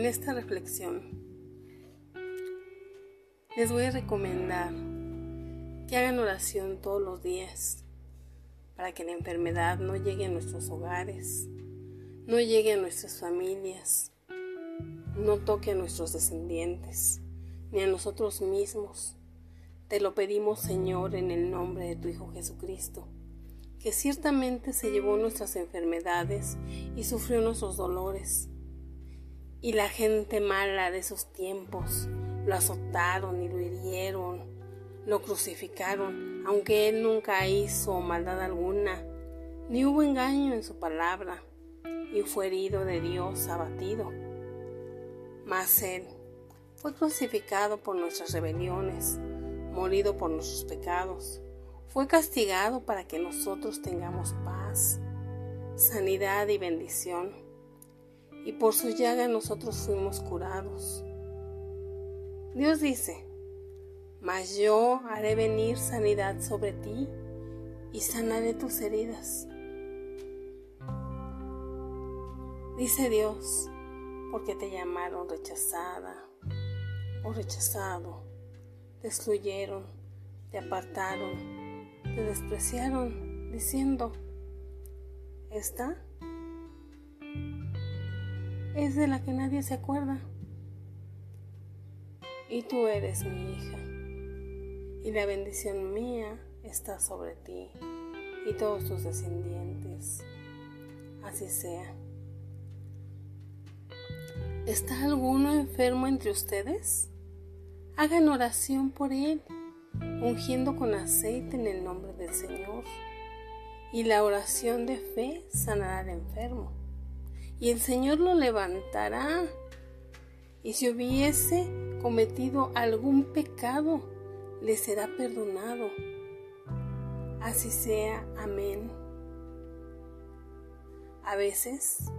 esta reflexión les voy a recomendar que hagan oración todos los días para que la enfermedad no llegue a nuestros hogares, no llegue a nuestras familias, no toque a nuestros descendientes, ni a nosotros mismos. Te lo pedimos, Señor, en el nombre de tu Hijo Jesucristo, que ciertamente se llevó nuestras enfermedades y sufrió nuestros dolores. Y la gente mala de esos tiempos lo azotaron y lo hirieron, lo crucificaron, aunque él nunca hizo maldad alguna, ni hubo engaño en su palabra, y fue herido de Dios, abatido. Mas él fue crucificado por nuestras rebeliones, morido por nuestros pecados, fue castigado para que nosotros tengamos paz, sanidad y bendición, y por su llaga nosotros fuimos curados. Dios dice, mas yo haré venir sanidad sobre ti y sanaré tus heridas. Dice Dios, porque te llamaron rechazada o rechazado, te excluyeron, te apartaron, te despreciaron, diciendo, esta es de la que nadie se acuerda. Y tú eres mi hija y la bendición mía está sobre ti y todos tus descendientes. Así sea. ¿Está alguno enfermo entre ustedes? Hagan oración por él, ungiendo con aceite en el nombre del Señor. Y la oración de fe sanará al enfermo, y el Señor lo levantará. Y si hubiese cometido algún pecado, le será perdonado. Así sea, amén. A veces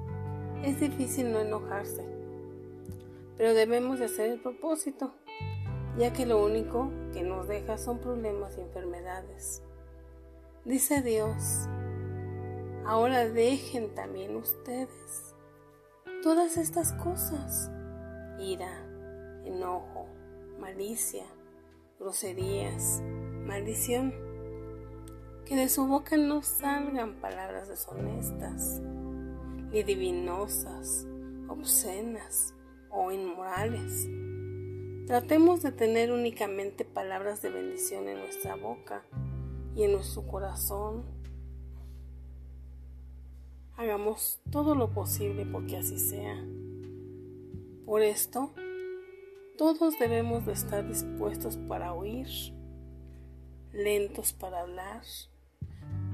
es difícil no enojarse, pero debemos de hacer el propósito, ya que lo único que nos deja son problemas y enfermedades. Dice Dios, ahora dejen también ustedes todas estas cosas, ira, enojo, malicia, groserías, maldición. Que de su boca no salgan palabras deshonestas, ni divinosas, obscenas o inmorales. Tratemos de tener únicamente palabras de bendición en nuestra boca y en nuestro corazón. Hagamos todo lo posible porque así sea. Por esto, todos debemos de estar dispuestos para oír, lentos para hablar,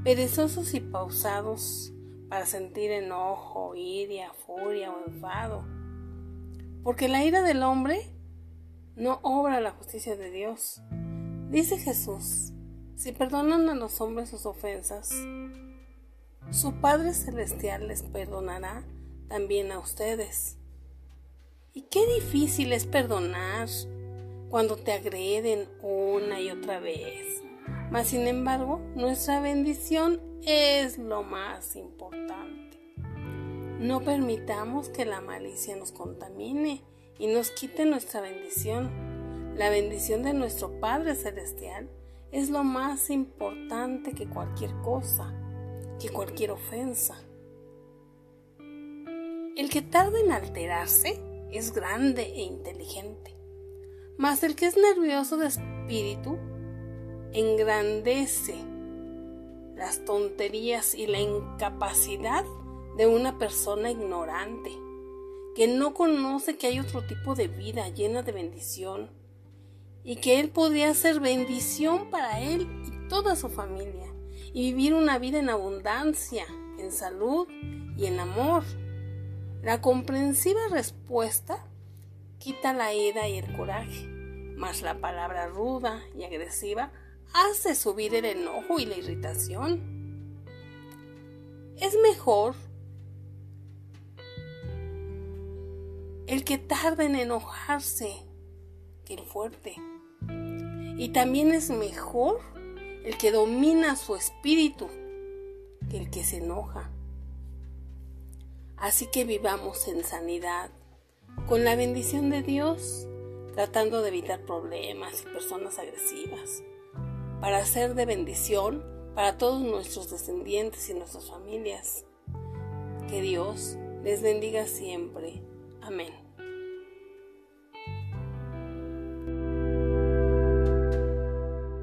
perezosos y pausados para sentir enojo, iria, furia o enfado. Porque la ira del hombre no obra la justicia de Dios. Dice Jesús, si perdonan a los hombres sus ofensas, su Padre Celestial les perdonará también a ustedes. Y qué difícil es perdonar cuando te agreden una y otra vez. Mas sin embargo, nuestra bendición es lo más importante. No permitamos que la malicia nos contamine y nos quite nuestra bendición. La bendición de nuestro Padre Celestial es lo más importante que cualquier cosa, que cualquier ofensa. El que tarda en alterarse es grande e inteligente, mas el que es nervioso de espíritu engrandece las tonterías y la incapacidad de una persona ignorante, que no conoce que hay otro tipo de vida llena de bendición y que él podría ser bendición para él y toda su familia y vivir una vida en abundancia, en salud y en amor. La comprensiva respuesta quita la ira y el coraje, mas la palabra ruda y agresiva hace subir el enojo y la irritación. Es mejor el que tarda en enojarse que el fuerte. Y también es mejor el que domina su espíritu que el que se enoja. Así que vivamos en sanidad, con la bendición de Dios, tratando de evitar problemas y personas agresivas, para ser de bendición para todos nuestros descendientes y nuestras familias. Que Dios les bendiga siempre. Amén.